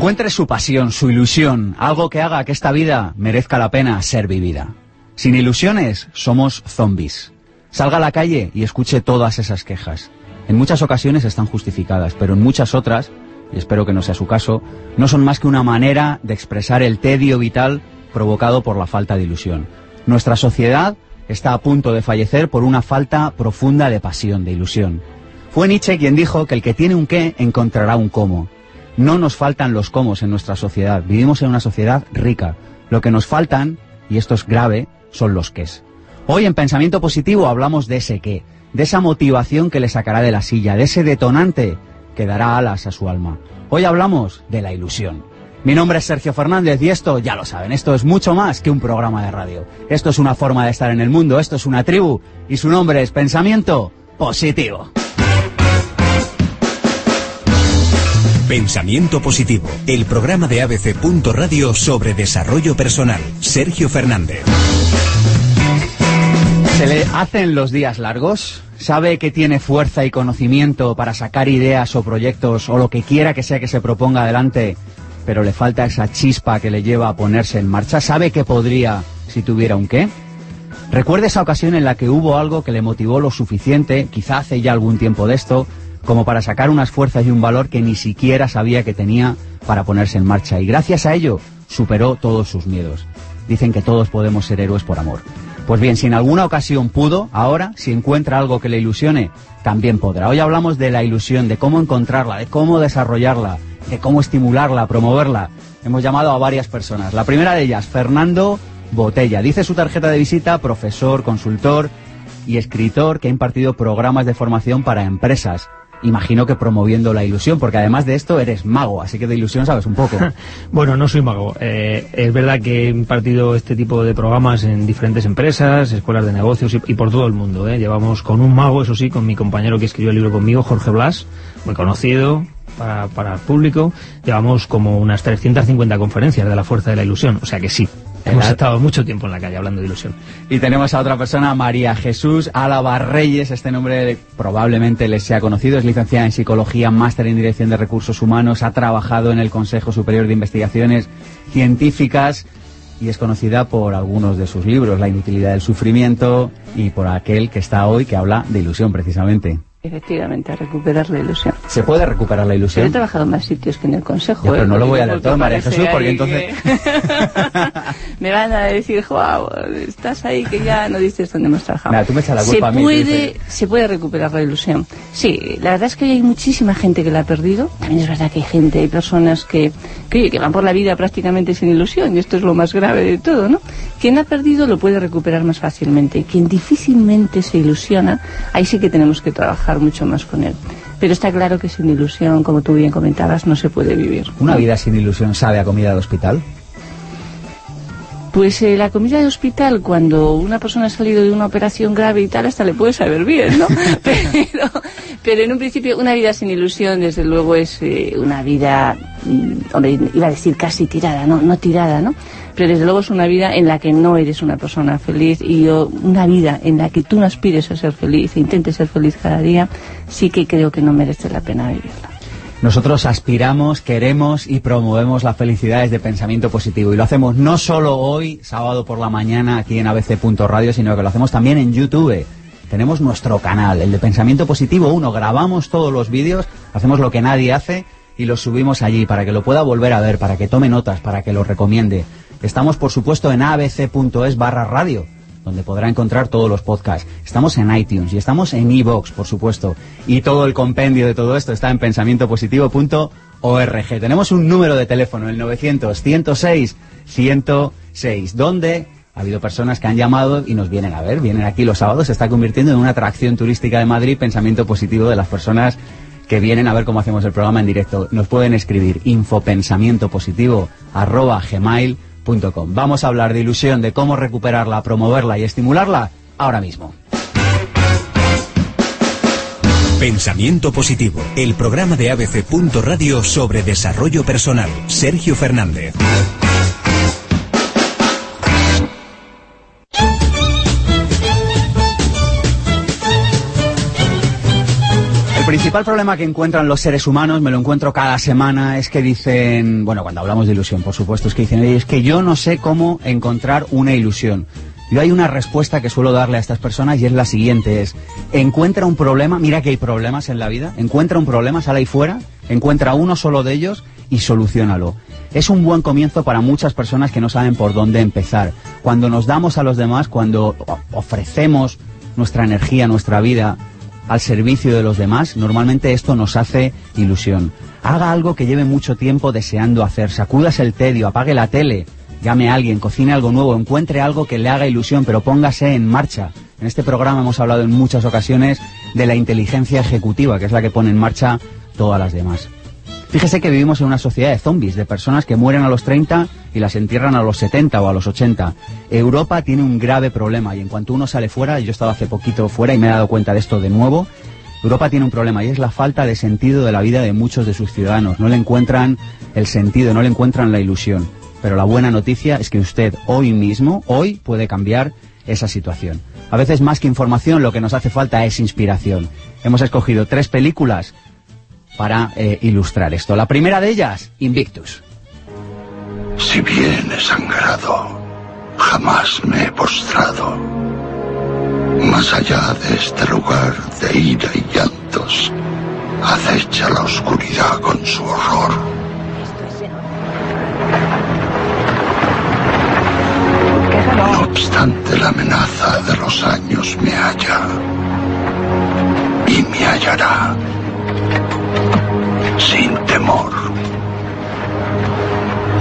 Encuentre su pasión, su ilusión, algo que haga que esta vida merezca la pena ser vivida. Sin ilusiones, somos zombies. Salga a la calle y escuche todas esas quejas. En muchas ocasiones están justificadas, pero en muchas otras, y espero que no sea su caso, no son más que una manera de expresar el tedio vital provocado por la falta de ilusión. Nuestra sociedad está a punto de fallecer por una falta profunda de pasión, de ilusión. Fue Nietzsche quien dijo que el que tiene un qué encontrará un cómo. No nos faltan los cómo en nuestra sociedad. Vivimos en una sociedad rica. Lo que nos faltan, y esto es grave, son los qués. Hoy en Pensamiento Positivo hablamos de ese qué, de esa motivación que le sacará de la silla, de ese detonante que dará alas a su alma. Hoy hablamos de la ilusión. Mi nombre es Sergio Fernández y esto, ya lo saben, esto es mucho más que un programa de radio. Esto es una forma de estar en el mundo, esto es una tribu y su nombre es Pensamiento Positivo. Pensamiento Positivo, el programa de ABC. Radio sobre desarrollo personal. Sergio Fernández. ¿Se le hacen los días largos? ¿Sabe que tiene fuerza y conocimiento para sacar ideas o proyectos o lo que quiera que sea que se proponga adelante, pero le falta esa chispa que le lleva a ponerse en marcha? ¿Sabe que podría si tuviera un qué? Recuerde esa ocasión en la que hubo algo que le motivó lo suficiente, quizá hace ya algún tiempo de esto, como para sacar unas fuerzas y un valor que ni siquiera sabía que tenía para ponerse en marcha. Y gracias a ello superó todos sus miedos. Dicen que todos podemos ser héroes por amor. Pues bien, si en alguna ocasión pudo, ahora, si encuentra algo que le ilusione, también podrá. Hoy hablamos de la ilusión, de cómo encontrarla, de cómo desarrollarla, de cómo estimularla, promoverla. Hemos llamado a varias personas. La primera de ellas, Fernando Botella. Dice su tarjeta de visita, profesor, consultor y escritor que ha impartido programas de formación para empresas imagino que promoviendo la ilusión, porque además de esto eres mago, así que de ilusión sabes un poco. bueno, no soy mago. Eh, es verdad que he impartido este tipo de programas en diferentes empresas, escuelas de negocios y, por todo el mundo. ¿eh? Llevamos con un mago, eso sí, con mi compañero que escribió el libro conmigo, Jorge Blas, muy conocido, para, para, el público. Llevamos como unas 350 conferencias de la fuerza de la ilusión, o sea que sí, Hemos estado mucho tiempo en la calle hablando de ilusión. Y tenemos a otra persona, María Jesús Álava Reyes. Este nombre probablemente les sea conocido. Es licenciada en Psicología, máster en Dirección de Recursos Humanos. Ha trabajado en el Consejo Superior de Investigaciones Científicas y es conocida por algunos de sus libros, La inutilidad del sufrimiento y por aquel que está hoy que habla de ilusión precisamente. Efectivamente, a recuperar la ilusión. ¿Se puede recuperar la ilusión? he trabajado en más sitios que en el Consejo. pero ¿eh? no lo voy a leer todo, María Jesús, porque entonces... me van a decir, wow, estás ahí que ya no dices dónde hemos trabajado. Tú me echas la culpa se a Puede, se puede recuperar la ilusión. Sí, la verdad es que hay muchísima gente que la ha perdido. También es verdad que hay gente, hay personas que, que, que van por la vida prácticamente sin ilusión, y esto es lo más grave de todo, ¿no? Quien ha perdido lo puede recuperar más fácilmente. Quien difícilmente se ilusiona, ahí sí que tenemos que trabajar mucho más con él. Pero está claro que sin ilusión, como tú bien comentabas, no se puede vivir. ¿Una vida sin ilusión sabe a comida de hospital? Pues eh, la comida de hospital, cuando una persona ha salido de una operación grave y tal, hasta le puede saber bien, ¿no? pero, pero en un principio, una vida sin ilusión, desde luego, es eh, una vida, mm, hombre, iba a decir casi tirada, ¿no? No tirada, ¿no? Pero desde luego es una vida en la que no eres una persona feliz y una vida en la que tú no aspires a ser feliz e intentes ser feliz cada día, sí que creo que no merece la pena vivirla. Nosotros aspiramos, queremos y promovemos la felicidad desde pensamiento positivo. Y lo hacemos no solo hoy, sábado por la mañana, aquí en abc.radio, sino que lo hacemos también en YouTube. Tenemos nuestro canal, el de Pensamiento Positivo 1. Grabamos todos los vídeos, hacemos lo que nadie hace y los subimos allí para que lo pueda volver a ver, para que tome notas, para que lo recomiende. Estamos, por supuesto, en abc.es barra radio. donde podrá encontrar todos los podcasts. Estamos en iTunes y estamos en iVoox, por supuesto. Y todo el compendio de todo esto está en pensamientopositivo.org. Tenemos un número de teléfono, el 900-106-106, donde ha habido personas que han llamado y nos vienen a ver, vienen aquí los sábados, se está convirtiendo en una atracción turística de Madrid, pensamiento positivo de las personas que vienen a ver cómo hacemos el programa en directo. Nos pueden escribir Vamos a hablar de ilusión, de cómo recuperarla, promoverla y estimularla ahora mismo. Pensamiento Positivo, el programa de ABC. Radio sobre desarrollo personal. Sergio Fernández. Principal problema que encuentran los seres humanos, me lo encuentro cada semana, es que dicen, bueno, cuando hablamos de ilusión, por supuesto, es que dicen, "Oye, es que yo no sé cómo encontrar una ilusión. Yo hay una respuesta que suelo darle a estas personas y es la siguiente, es, encuentra un problema, mira que hay problemas en la vida, encuentra un problema, sale ahí fuera, encuentra uno solo de ellos y solucionalo. Es un buen comienzo para muchas personas que no saben por dónde empezar. Cuando nos damos a los demás, cuando ofrecemos nuestra energía, nuestra vida al servicio de los demás, normalmente esto nos hace ilusión. Haga algo que lleve mucho tiempo deseando hacer, sacudas el tedio, apague la tele, llame a alguien, cocine algo nuevo, encuentre algo que le haga ilusión, pero póngase en marcha. En este programa hemos hablado en muchas ocasiones de la inteligencia ejecutiva, que es la que pone en marcha todas las demás. Fíjese que vivimos en una sociedad de zombies, de personas que mueren a los 30 y las entierran a los 70 o a los 80. Europa tiene un grave problema y en cuanto uno sale fuera, yo he estado hace poquito fuera y me he dado cuenta de esto de nuevo, Europa tiene un problema y es la falta de sentido de la vida de muchos de sus ciudadanos. No le encuentran el sentido, no le encuentran la ilusión. Pero la buena noticia es que usted hoy mismo, hoy, puede cambiar esa situación. A veces más que información, lo que nos hace falta es inspiración. Hemos escogido tres películas para eh, ilustrar esto. La primera de ellas, Invictus. Si bien he sangrado, jamás me he postrado. Más allá de este lugar de ira y llantos, acecha la oscuridad con su horror. No obstante, la amenaza de los años me halla y me hallará sin temor.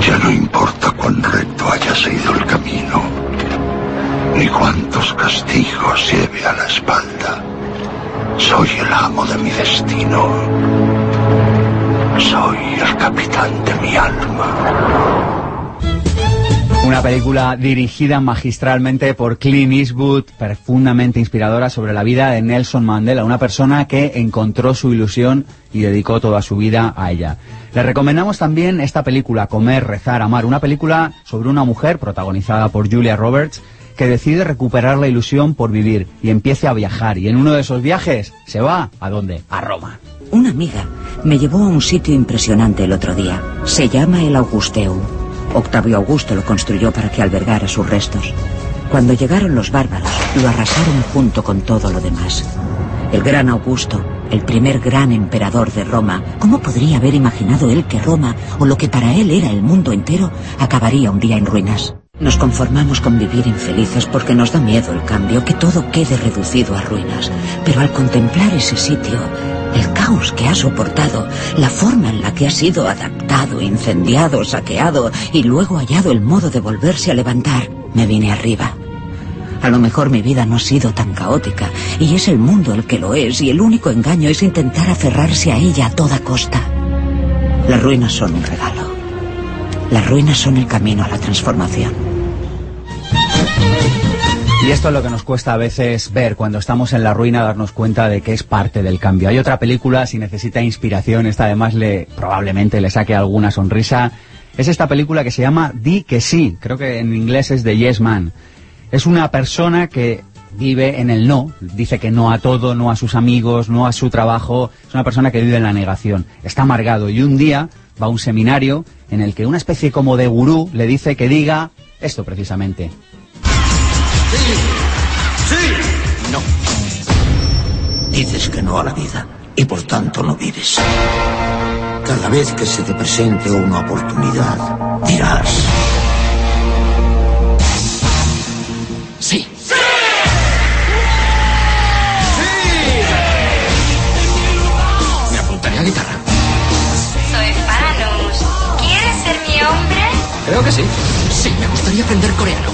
Ya no importa cuán recto haya sido el camino, ni cuántos castigos lleve a la espalda. Soy el amo de mi destino. Soy el capitán de mi alma. Una película dirigida magistralmente por Clint Eastwood, profundamente inspiradora sobre la vida de Nelson Mandela, una persona que encontró su ilusión y dedicó toda su vida a ella. Le recomendamos también esta película, Comer, Rezar, Amar, una película sobre una mujer protagonizada por Julia Roberts que decide recuperar la ilusión por vivir y empieza a viajar y en uno de esos viajes se va ¿a dónde? A Roma. Una amiga me llevó a un sitio impresionante el otro día. Se llama el Augusteum. Octavio Augusto lo construyó para que albergara sus restos. Cuando llegaron los bárbaros, lo arrasaron junto con todo lo demás. El gran Augusto, el primer gran emperador de Roma, ¿cómo podría haber imaginado él que Roma, o lo que para él era el mundo entero, acabaría un día en ruinas? Nos conformamos con vivir infelices porque nos da miedo el cambio, que todo quede reducido a ruinas. Pero al contemplar ese sitio, el caos que ha soportado, la forma en la que ha sido adaptado, incendiado, saqueado y luego hallado el modo de volverse a levantar, me vine arriba. A lo mejor mi vida no ha sido tan caótica y es el mundo el que lo es y el único engaño es intentar aferrarse a ella a toda costa. Las ruinas son un regalo. Las ruinas son el camino a la transformación. Y esto es lo que nos cuesta a veces ver cuando estamos en la ruina, darnos cuenta de que es parte del cambio. Hay otra película, si necesita inspiración, esta además le probablemente le saque alguna sonrisa. Es esta película que se llama Di que sí, creo que en inglés es de Yes Man. Es una persona que vive en el no, dice que no a todo, no a sus amigos, no a su trabajo, es una persona que vive en la negación, está amargado y un día va a un seminario en el que una especie como de gurú le dice que diga esto precisamente. Dices que no a la vida y por tanto no vives. Cada vez que se te presente una oportunidad, dirás, Sí. Me apuntaría a guitarra. Soy Fanus. ¿Quieres ser mi hombre? Creo que sí. Sí, me gustaría aprender coreano.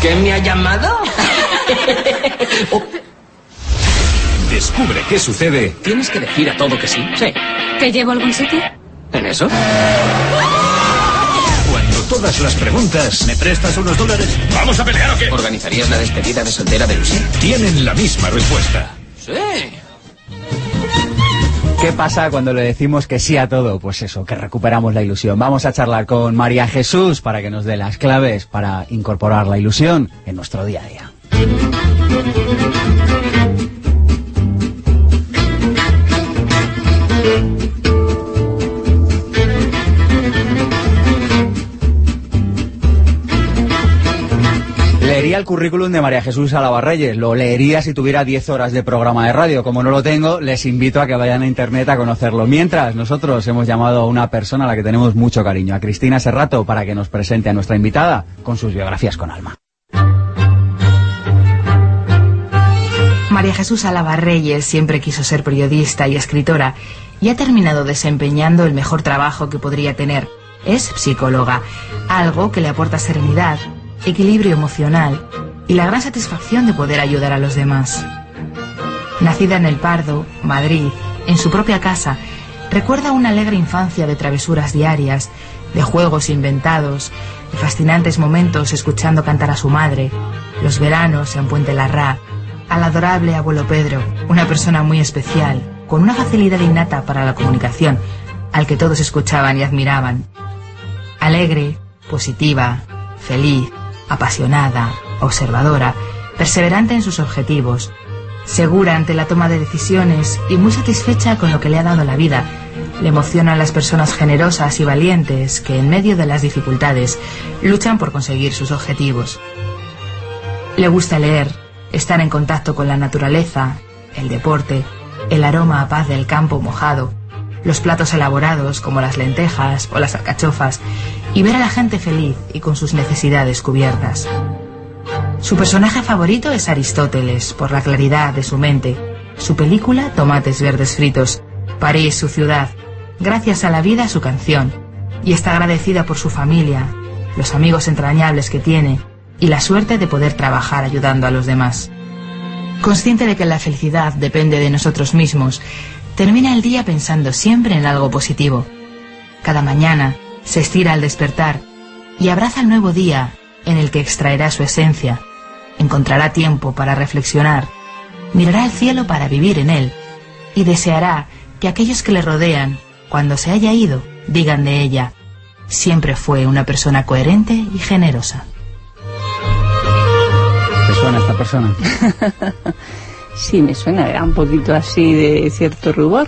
¿Quién me ha llamado? Descubre qué sucede ¿Tienes que decir a todo que sí? Sí. ¿Te llevo a algún sitio? ¿En eso? cuando todas las preguntas ¿Me prestas unos dólares? ¿Vamos a pelear o qué? ¿Organizarías la despedida de soltera de Lucy? tienen la misma respuesta. Sí. ¿Qué pasa cuando le decimos que sí a todo? Pues eso, que recuperamos la ilusión. Vamos a charlar con María Jesús para que nos dé las claves para incorporar la ilusión en nuestro día a día. El currículum de María Jesús Alabarreyes, lo leería si tuviera 10 horas de programa de radio. Como no lo tengo, les invito a que vayan a internet a conocerlo. Mientras, nosotros hemos llamado a una persona a la que tenemos mucho cariño, a Cristina Serrato, para que nos presente a nuestra invitada con sus biografías con alma. María Jesús Álava Reyes siempre quiso ser periodista y escritora y ha terminado desempeñando el mejor trabajo que podría tener. Es psicóloga, algo que le aporta serenidad, equilibrio emocional y la gran satisfacción de poder ayudar a los demás. Nacida en El Pardo, Madrid, en su propia casa, recuerda una alegre infancia de travesuras diarias, de juegos inventados, de fascinantes momentos escuchando cantar a su madre, los veranos en Puente Larra, al adorable abuelo Pedro, una persona muy especial, con una facilidad innata para la comunicación, al que todos escuchaban y admiraban. Alegre, positiva, feliz, apasionada, observadora, perseverante en sus objetivos, segura ante la toma de decisiones y muy satisfecha con lo que le ha dado la vida. Le emocionan las personas generosas y valientes que en medio de las dificultades luchan por conseguir sus objetivos. Le gusta leer, estar en contacto con la naturaleza, el deporte, el aroma a paz del campo mojado, los platos elaborados como las lentejas o las alcachofas y ver a la gente feliz y con sus necesidades cubiertas. Su personaje favorito es Aristóteles, por la claridad de su mente. Su película, Tomates Verdes Fritos. París, su ciudad. Gracias a la vida, su canción. Y está agradecida por su familia, los amigos entrañables que tiene y la suerte de poder trabajar ayudando a los demás. Consciente de que la felicidad depende de nosotros mismos, termina el día pensando siempre en algo positivo. Cada mañana se estira al despertar y abraza el nuevo día en el que extraerá su esencia, encontrará tiempo para reflexionar, mirará al cielo para vivir en él y deseará que aquellos que le rodean, cuando se haya ido, digan de ella, siempre fue una persona coherente y generosa. ¿Te suena esta persona? Sí, me suena, era un poquito así de cierto rubor,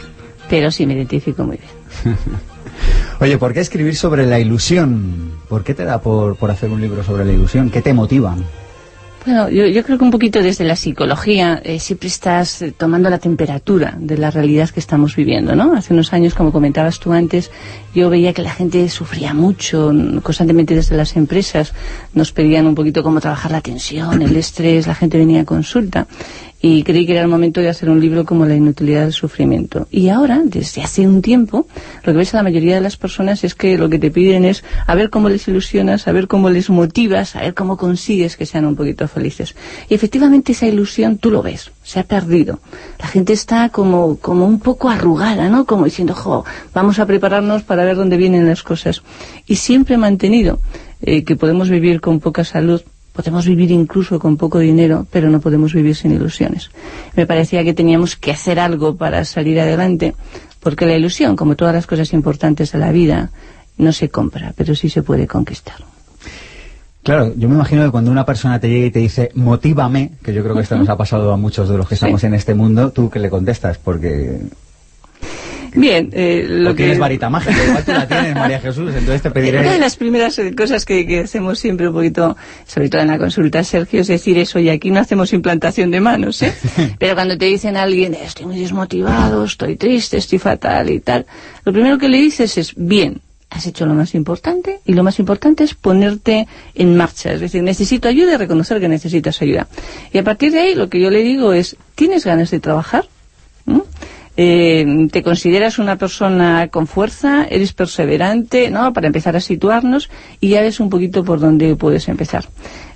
pero sí me identifico muy bien. Oye, ¿por qué escribir sobre la ilusión? ¿Por qué te da por, por hacer un libro sobre la ilusión? ¿Qué te motiva? Bueno, yo, yo creo que un poquito desde la psicología eh, siempre estás eh, tomando la temperatura de la realidad que estamos viviendo, ¿no? Hace unos años, como comentabas tú antes, yo veía que la gente sufría mucho, n- constantemente desde las empresas nos pedían un poquito cómo trabajar la tensión, el estrés, la gente venía a consulta y creí que era el momento de hacer un libro como La inutilidad del sufrimiento. Y ahora, desde hace un tiempo, lo que ves a la mayoría de las personas es que lo que te piden es a ver cómo les ilusionas, a ver cómo les motivas, a ver cómo consigues que sean un poquito felices. Y efectivamente esa ilusión tú lo ves, se ha perdido. La gente está como, como un poco arrugada, ¿no? Como diciendo, jo, vamos a prepararnos para ver dónde vienen las cosas. Y siempre he mantenido eh, que podemos vivir con poca salud, podemos vivir incluso con poco dinero, pero no podemos vivir sin ilusiones. Me parecía que teníamos que hacer algo para salir adelante, porque la ilusión, como todas las cosas importantes de la vida, no se compra, pero sí se puede conquistar. Claro, yo me imagino que cuando una persona te llega y te dice, motívame, que yo creo que esto nos ha pasado a muchos de los que estamos en este mundo, tú que le contestas, porque Bien, eh, lo que... tienes varita mágica, igual tú la tienes, María Jesús, entonces te pediré... Una de las primeras cosas que, que hacemos siempre un poquito, sobre todo en la consulta, Sergio, es decir eso, y aquí no hacemos implantación de manos, ¿eh? Pero cuando te dicen a alguien, estoy muy desmotivado, estoy triste, estoy fatal y tal, lo primero que le dices es, bien, has hecho lo más importante y lo más importante es ponerte en marcha. Es decir, necesito ayuda y reconocer que necesitas ayuda. Y a partir de ahí lo que yo le digo es, ¿tienes ganas de trabajar? ¿Mm? Eh, ¿Te consideras una persona con fuerza? ¿Eres perseverante? ¿no? Para empezar a situarnos y ya ves un poquito por dónde puedes empezar.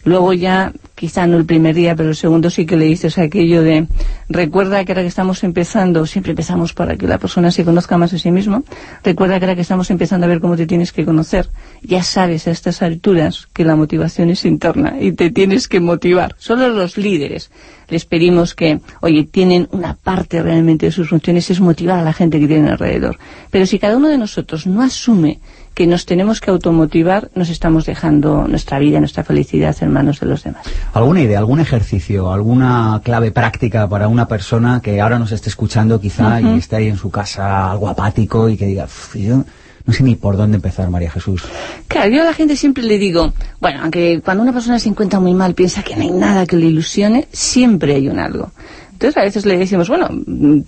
Luego ya, quizá no el primer día, pero el segundo sí que le dices aquello de recuerda que ahora que estamos empezando, siempre empezamos para que la persona se conozca más a sí mismo, recuerda que ahora que estamos empezando a ver cómo te tienes que conocer, ya sabes a estas alturas que la motivación es interna y te tienes que motivar. Solo los líderes les pedimos que, oye, tienen una parte realmente de sus funciones es motivar a la gente que tienen alrededor. Pero si cada uno de nosotros no asume que nos tenemos que automotivar, nos estamos dejando nuestra vida, nuestra felicidad en manos de los demás. ¿Alguna idea, algún ejercicio, alguna clave práctica para una persona que ahora nos esté escuchando quizá y esté ahí en su casa algo apático y que diga, yo no sé ni por dónde empezar, María Jesús. Claro, yo a la gente siempre le digo, bueno, aunque cuando una persona se encuentra muy mal piensa que no hay nada que le ilusione, siempre hay un algo. Entonces a veces le decimos, bueno,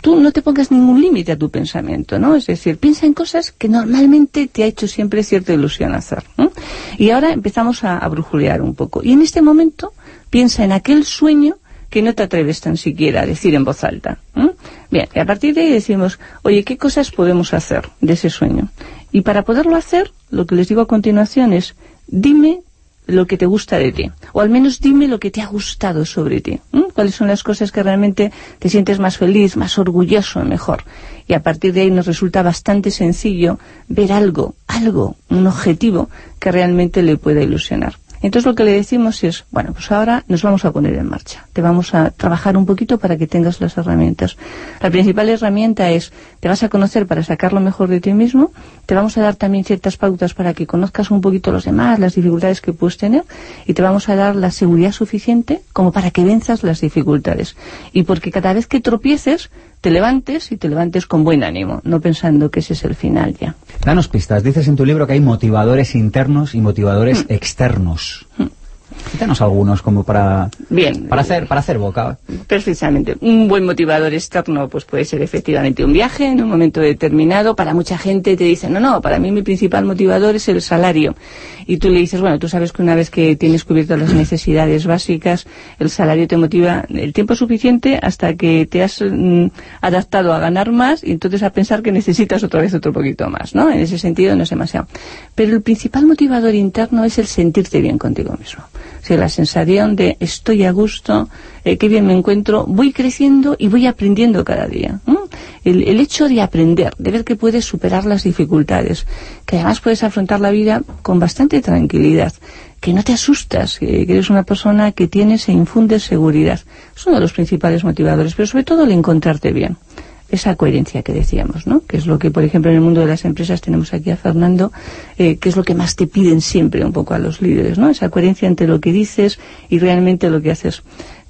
tú no te pongas ningún límite a tu pensamiento, ¿no? Es decir, piensa en cosas que normalmente te ha hecho siempre cierta ilusión hacer. Y ahora empezamos a, a brujulear un poco. Y en este momento piensa en aquel sueño que no te atreves tan siquiera a decir en voz alta. Bien, y a partir de ahí decimos, oye, ¿qué cosas podemos hacer de ese sueño? Y para poderlo hacer, lo que les digo a continuación es, dime lo que te gusta de ti, o al menos dime lo que te ha gustado sobre ti, cuáles son las cosas que realmente te sientes más feliz, más orgulloso, mejor. Y a partir de ahí nos resulta bastante sencillo ver algo, algo, un objetivo que realmente le pueda ilusionar. Entonces lo que le decimos es, bueno, pues ahora nos vamos a poner en marcha. Te vamos a trabajar un poquito para que tengas las herramientas. La principal herramienta es, te vas a conocer para sacar lo mejor de ti mismo, te vamos a dar también ciertas pautas para que conozcas un poquito los demás, las dificultades que puedes tener, y te vamos a dar la seguridad suficiente como para que venzas las dificultades. Y porque cada vez que tropieces, te levantes y te levantes con buen ánimo, no pensando que ese es el final ya. Danos pistas. Dices en tu libro que hay motivadores internos y motivadores Mm. externos. Quítanos algunos como para, Bien. para, hacer, para hacer boca. Precisamente. Un buen motivador externo pues puede ser efectivamente un viaje en un momento determinado. Para mucha gente te dicen, no, no, para mí mi principal motivador es el salario. Y tú le dices, bueno, tú sabes que una vez que tienes cubiertas las necesidades básicas, el salario te motiva el tiempo suficiente hasta que te has mm, adaptado a ganar más y entonces a pensar que necesitas otra vez otro poquito más, ¿no? En ese sentido no es demasiado. Pero el principal motivador interno es el sentirte bien contigo mismo. La sensación de estoy a gusto, eh, qué bien me encuentro, voy creciendo y voy aprendiendo cada día. El, el hecho de aprender, de ver que puedes superar las dificultades, que además puedes afrontar la vida con bastante tranquilidad, que no te asustas, que, eres una persona que tienes e infundes seguridad. Es uno de los principales motivadores, pero sobre todo el encontrarte bien esa coherencia que decíamos, ¿no? Que es lo que, por ejemplo, en el mundo de las empresas tenemos aquí a Fernando, eh, que es lo que más te piden siempre un poco a los líderes, ¿no? Esa coherencia entre lo que dices y realmente lo que haces.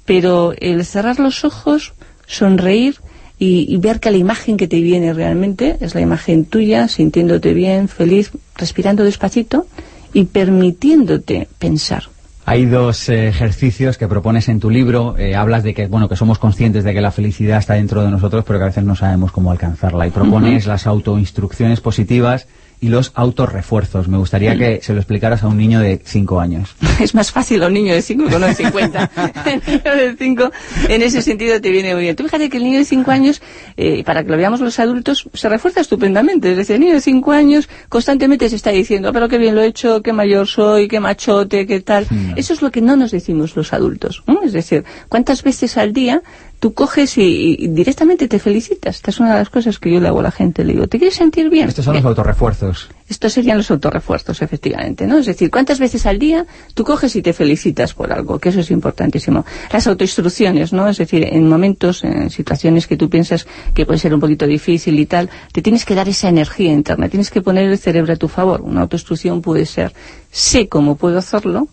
Pero el cerrar los ojos, sonreír y, y ver que la imagen que te viene realmente es la imagen tuya, sintiéndote bien, feliz, respirando despacito y permitiéndote pensar. Hay dos eh, ejercicios que propones en tu libro. Eh, hablas de que, bueno, que somos conscientes de que la felicidad está dentro de nosotros, pero que a veces no sabemos cómo alcanzarla. Y propones Ujú. las autoinstrucciones positivas y los autorrefuerzos. Me gustaría que se lo explicaras a un niño de 5 años. es más fácil a un niño de 5 que a uno de 50. el niño de 5, en ese sentido, te viene muy bien. Tú fíjate que el niño de 5 años, eh, para que lo veamos los adultos, se refuerza estupendamente. Es decir, el niño de 5 años constantemente se está diciendo, "Ah, pero qué bien lo he hecho, qué mayor soy, qué machote, qué tal. Eso es lo que no nos decimos los adultos. ¿no? Es decir, ¿cuántas veces al día tú coges y, y directamente te felicitas? Esta es una de las cosas que yo le hago a la gente. Le digo, ¿te quieres sentir bien? Estos son Bien. los autorrefuerzos. Estos serían los autorrefuerzos, efectivamente, ¿no? Es decir, ¿cuántas veces al día tú coges y te felicitas por algo? Que eso es importantísimo. Las autoinstrucciones, ¿no? Es decir, en momentos, en situaciones que tú piensas que puede ser un poquito difícil y tal, te tienes que dar esa energía interna, tienes que poner el cerebro a tu favor. Una autoinstrucción puede ser, sé cómo puedo hacerlo,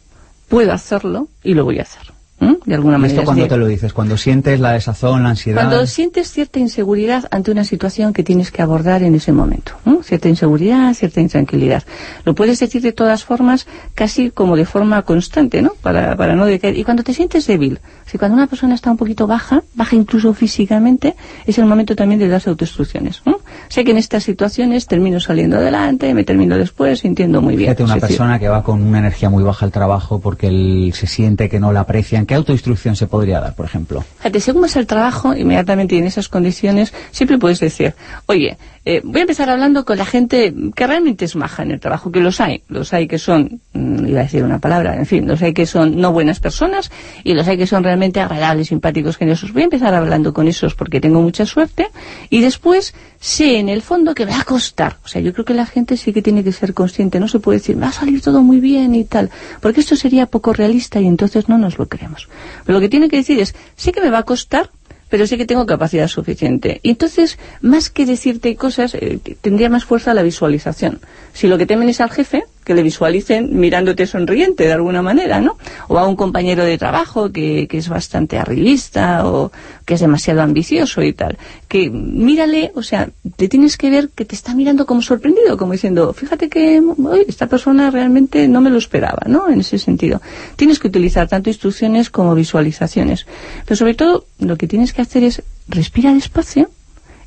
puedo hacerlo y lo voy a hacer. ¿M? De alguna ¿Y manera. esto Es cuando te lo dices? Cuando sientes la desazón, la ansiedad... cuando sientes cierta inseguridad ante una situación que tienes que abordar en ese momento, ¿no? cierta inseguridad, cierta intranquilidad. Lo puedes decir de todas formas, casi como de forma constante, ¿no? Para, para no decaer. Y cuando te sientes débil, si cuando una persona está un poquito baja, baja incluso físicamente, es el momento también de darse autoinstrucciones. ¿no? Sé que en estas situaciones termino saliendo adelante, me termino después sintiendo muy bien. Fíjate, una decir, persona que va con una energía muy baja al trabajo porque él se siente que no la aprecian. ¿Qué autoinstrucción se podría dar, por ejemplo? Según vas al trabajo, inmediatamente y en esas condiciones, siempre puedes decir, oye, eh, voy a empezar hablando con la gente que realmente es maja en el trabajo, que los hay. Los hay que son, mm, iba a decir una palabra, en fin, los hay que son no buenas personas y los hay que son realmente agradables, simpáticos, generosos. Voy a empezar hablando con esos porque tengo mucha suerte y después sé en el fondo que me va a costar. O sea, yo creo que la gente sí que tiene que ser consciente. No se puede decir, va a salir todo muy bien y tal, porque esto sería poco realista y entonces no nos lo creemos. Pero lo que tiene que decir es, sé que me va a costar, pero sé que tengo capacidad suficiente. Entonces, más que decirte cosas, eh, tendría más fuerza la visualización. Si lo que temen es al jefe, que le visualicen mirándote sonriente de alguna manera, ¿no? O a un compañero de trabajo que, que es bastante arribista o que es demasiado ambicioso y tal. Que mírale, o sea, te tienes que ver que te está mirando como sorprendido, como diciendo, fíjate que uy, esta persona realmente no me lo esperaba, ¿no? En ese sentido. Tienes que utilizar tanto instrucciones como visualizaciones. Pero sobre todo, lo que tienes que hacer es respira despacio,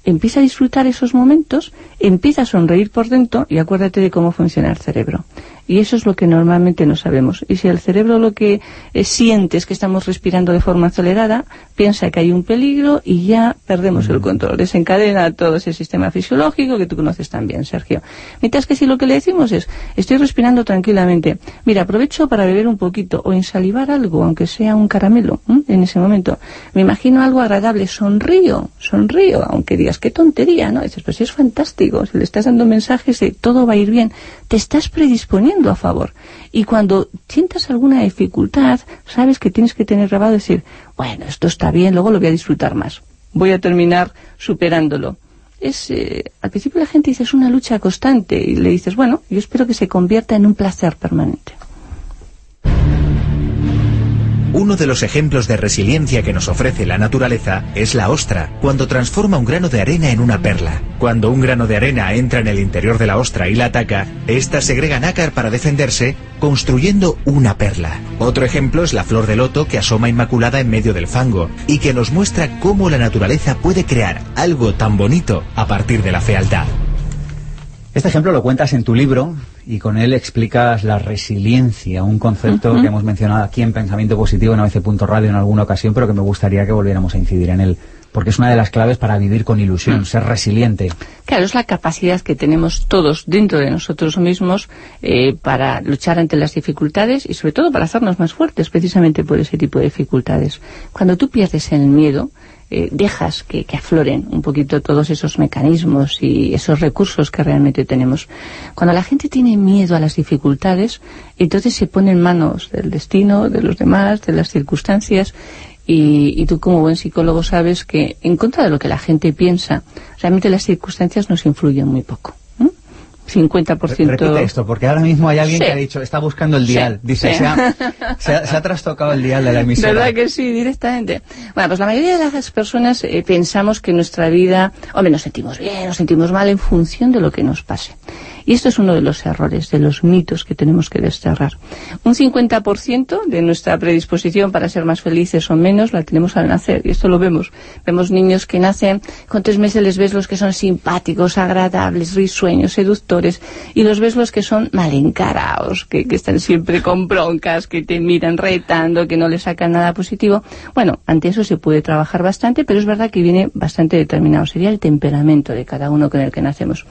empieza a disfrutar esos momentos, empieza a sonreír por dentro y acuérdate de cómo funciona el cerebro. Y eso es lo que normalmente no sabemos. Y si el cerebro lo que eh, siente es que estamos respirando de forma acelerada, piensa que hay un peligro y ya perdemos el control. Desencadena todo ese sistema fisiológico que tú conoces también, Sergio. Mientras que si lo que le decimos es, estoy respirando tranquilamente, mira, aprovecho para beber un poquito o ensalivar algo, aunque sea un caramelo, en ese momento. Me imagino algo agradable, sonrío, sonrío, aunque digas, qué tontería, ¿no? Dices, pues es fantástico, si le estás dando mensajes de todo va a ir bien, te estás predisponiendo a favor. Y cuando sientas alguna dificultad, sabes que tienes que tener grabado y decir, bueno, esto está bien, luego lo voy a disfrutar más. Voy a terminar superándolo. Es, eh, al principio la gente dice, es una lucha constante, y le dices, bueno, yo espero que se convierta en un placer permanente. Uno de los ejemplos de resiliencia que nos ofrece la naturaleza es la ostra, cuando transforma un grano de arena en una perla. Cuando un grano de arena entra en el interior de la ostra y la ataca, ésta segrega nácar para defenderse, construyendo una perla. Otro ejemplo es la flor de loto que asoma inmaculada en medio del fango y que nos muestra cómo la naturaleza puede crear algo tan bonito a partir de la fealdad. Este ejemplo lo cuentas en tu libro y con él explicas la resiliencia, un concepto que hemos mencionado aquí en Pensamiento Positivo en ABC.radio en alguna ocasión, pero que me gustaría que volviéramos a incidir en él, porque es una de las claves para vivir con ilusión, ser resiliente. Claro, es la capacidad que tenemos todos dentro de nosotros mismos eh, para luchar ante las dificultades y sobre todo para hacernos más fuertes precisamente por ese tipo de dificultades. Cuando tú pierdes el miedo, eh, dejas que, que afloren un poquito todos esos mecanismos y esos recursos que realmente tenemos. Cuando la gente tiene miedo a las dificultades, entonces se pone en manos del destino, de los demás, de las circunstancias y, y tú como buen psicólogo sabes que en contra de lo que la gente piensa, realmente las circunstancias nos influyen muy poco. ¿M? 50%... Repite esto, porque ahora mismo hay alguien Sí. que ha dicho, está buscando el Sí, dial. Dice, sí. se, ha, se ha- se ha trastocado el dial de la emisora. ¿Verdad que sí, directamente? Bueno, pues la mayoría de las personas eh, pensamos que nuestra vida, hombre, nos sentimos bien, nos sentimos mal en función de lo que nos pase. Y esto es uno de los errores, de los mitos que tenemos que desterrar. Un 50% de nuestra predisposición para ser más felices o menos la tenemos al nacer, y esto lo vemos. Vemos niños que nacen, con tres meses les ves los que son simpáticos, agradables, risueños, seductores, y los ves los que son mal encarados, que, que están siempre con broncas, que te miran retando, que no le sacan nada positivo. Bueno, ante eso se puede trabajar bastante, pero es verdad que viene bastante determinado. Sería el temperamento de cada uno con el que nacemos.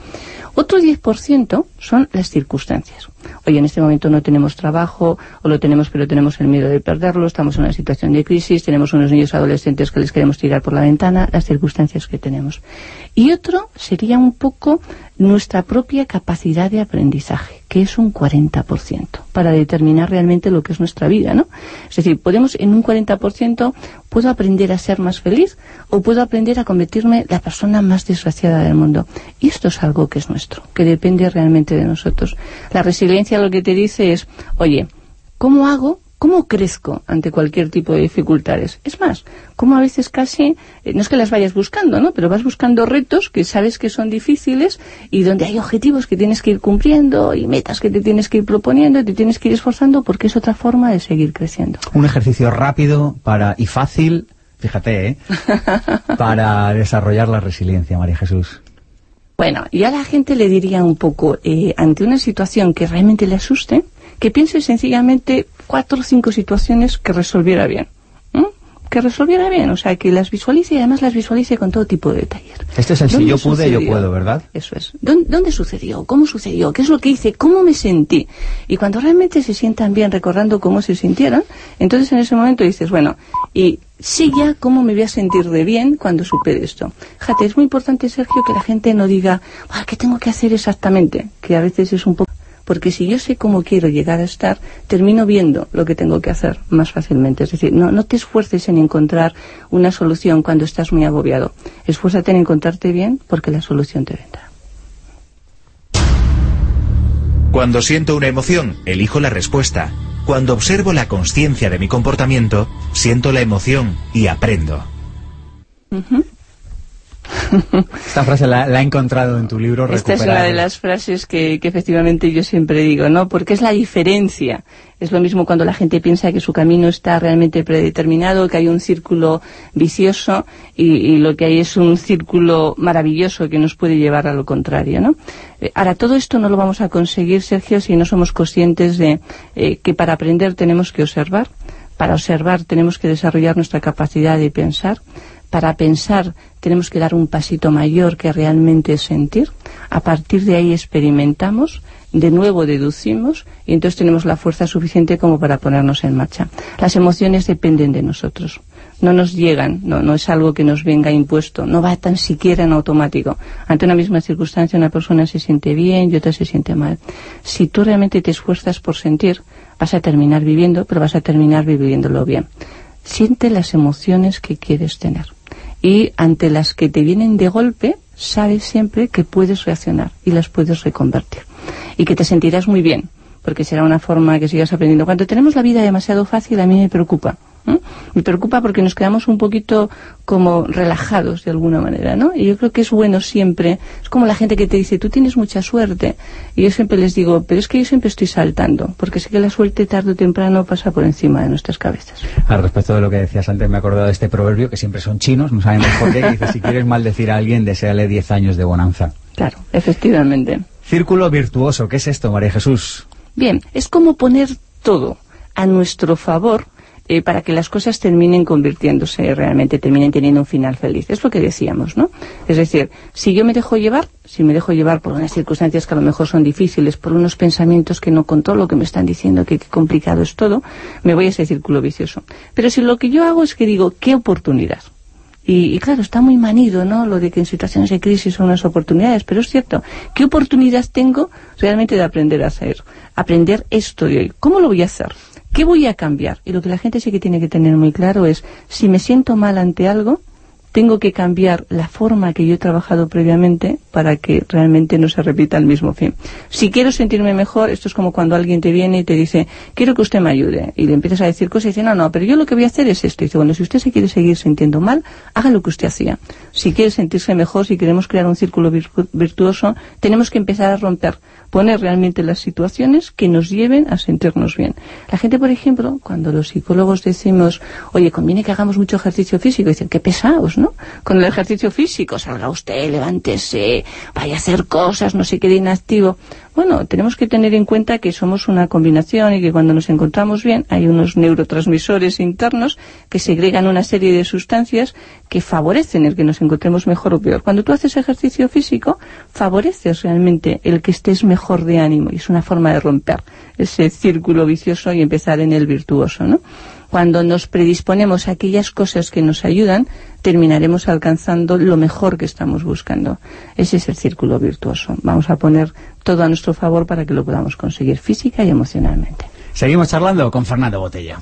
Otro 10% son las circunstancias. Oye, en este momento no tenemos trabajo, o lo tenemos pero tenemos el miedo de perderlo, estamos en una situación de crisis, tenemos unos niños adolescentes que les queremos tirar por la ventana, las circunstancias que tenemos. Y otro sería un poco nuestra propia capacidad de aprendizaje, que es un 40%, para determinar realmente lo que es nuestra vida, ¿no? Es decir, podemos en un 40%, puedo aprender a ser más feliz o puedo aprender a convertirme la persona más desgraciada del mundo. Y esto es algo que es nuestro, que depende realmente de nosotros. La resiliencia lo que te dice es, oye, ¿cómo hago? ¿Cómo crezco ante cualquier tipo de dificultades? Es más, como a veces casi, eh, no es que las vayas buscando, ¿no? Pero vas buscando retos que sabes que son difíciles y donde hay objetivos que tienes que ir cumpliendo y metas que te tienes que ir proponiendo y te tienes que ir esforzando porque es otra forma de seguir creciendo. Un ejercicio rápido para y fácil, fíjate, ¿eh? para desarrollar la resiliencia, María Jesús. Bueno, y a la gente le diría un poco, eh, ante una situación que realmente le asuste, que piense sencillamente cuatro o cinco situaciones que resolviera bien. Que resolviera bien, o sea, que las visualice y además las visualice con todo tipo de detalles. Este es el si ¿Dónde yo pude, yo puedo, ¿verdad? Eso es. ¿Dónde, dónde sucedió? ¿Cómo sucedió? ¿Qué es lo que hice? ¿Cómo me sentí? Y cuando realmente se sientan bien recordando cómo se sintieron, entonces en ese momento dices, bueno, y sí ya cómo me voy a sentir de bien cuando supere esto. Fíjate, es muy importante, Sergio, que la gente no diga, "Ah, ¿qué tengo que hacer exactamente? Que a veces es un poco... Porque si yo sé cómo quiero llegar a estar, termino viendo lo que tengo que hacer más fácilmente. Es decir, no, no te esfuerces en encontrar una solución cuando estás muy agobiado. Esfuérzate en encontrarte bien porque la solución te vendrá. Cuando siento una emoción, elijo la respuesta. Cuando observo la conciencia de mi comportamiento, siento la emoción y aprendo. Esta frase la, la he encontrado en tu libro Esta es una de las frases que, que efectivamente yo siempre digo, ¿no? Porque es la diferencia. Es lo mismo cuando la gente piensa que su camino está realmente predeterminado, que hay un círculo vicioso y, y lo que hay es un círculo maravilloso que nos puede llevar a lo contrario, ¿no? Eh, Ahora, todo esto no lo vamos a conseguir, Sergio, si no somos conscientes de eh, que para aprender tenemos que observar, para observar tenemos que desarrollar nuestra capacidad de pensar, para pensar tenemos que dar un pasito mayor que realmente sentir. A partir de ahí experimentamos, de nuevo deducimos y entonces tenemos la fuerza suficiente como para ponernos en marcha. Las emociones dependen de nosotros. No nos llegan, no, no es algo que nos venga impuesto, no va tan siquiera en automático. Ante una misma circunstancia una persona se siente bien y otra se siente mal. Si tú realmente te esfuerzas por sentir, vas a terminar viviendo, pero vas a terminar viviéndolo bien. Siente las emociones que quieres tener y ante las que te vienen de golpe, sabes siempre que puedes reaccionar y las puedes reconvertir. Y que te sentirás muy bien, porque será una forma que sigas aprendiendo. Cuando tenemos la vida demasiado fácil, a mí me preocupa. Me preocupa porque nos quedamos un poquito como relajados de alguna manera, ¿no? Y yo creo que es bueno siempre, es como la gente que te dice, tú tienes mucha suerte. Y yo siempre les digo, pero es que yo siempre estoy saltando, porque sé que la suerte tarde o temprano pasa por encima de nuestras cabezas. Al respecto de lo que decías antes, me he acordado de este proverbio, que siempre son chinos, no sabemos por qué, que dice, si quieres maldecir a alguien, deséale 10 años de bonanza. Claro, efectivamente. Círculo virtuoso, ¿qué es esto, María Jesús? Bien, es como poner todo a nuestro favor eh, para que las cosas terminen convirtiéndose realmente, terminen teniendo un final feliz. Es lo que decíamos, ¿no? Es decir, si yo me dejo llevar, si me dejo llevar por unas circunstancias que a lo mejor son difíciles, por unos pensamientos que no controlo, que me están diciendo que qué complicado es todo, me voy a ese círculo vicioso. Pero si lo que yo hago es que digo, ¿qué oportunidad? Y, y, claro, está muy manido, ¿no? Lo de que en situaciones de crisis son unas oportunidades, pero es cierto. ¿Qué oportunidad tengo realmente de aprender a hacer? Aprender esto de hoy. ¿Cómo lo voy a hacer? ¿Qué voy a cambiar? Y lo que la gente sí que tiene que tener muy claro es, si me siento mal ante algo, tengo que cambiar la forma que yo he trabajado previamente para que realmente no se repita el mismo fin. Si quiero sentirme mejor, esto es como cuando alguien te viene y te dice, quiero que usted me ayude, y le empiezas a decir cosas y dice, no, no, pero yo lo que voy a hacer es esto. Y dice, bueno, si usted se quiere seguir sintiendo mal, haga lo que usted hacía. Si quiere sentirse mejor, si queremos crear un círculo virtu virtuoso, tenemos que empezar a romper, poner realmente las situaciones que nos lleven a sentirnos bien. La gente, por ejemplo, cuando los psicólogos decimos, oye, conviene que hagamos mucho ejercicio físico, dicen, qué pesados, ¿no? Con el ejercicio físico, salga usted, levántese, vaya a hacer cosas, no se quede inactivo. Bueno, tenemos que tener en cuenta que somos una combinación y que cuando nos encontramos bien hay unos neurotransmisores internos que segregan una serie de sustancias que favorecen el que nos encontremos mejor o peor. Cuando tú haces ejercicio físico, favoreces realmente el que estés mejor de ánimo y es una forma de romper ese círculo vicioso y empezar en el virtuoso, ¿no? Cuando nos predisponemos a aquellas cosas que nos ayudan, terminaremos alcanzando lo mejor que estamos buscando. Ese es el círculo virtuoso. Vamos a poner todo a nuestro favor para que lo podamos conseguir física y emocionalmente. Seguimos charlando con Fernando Botella.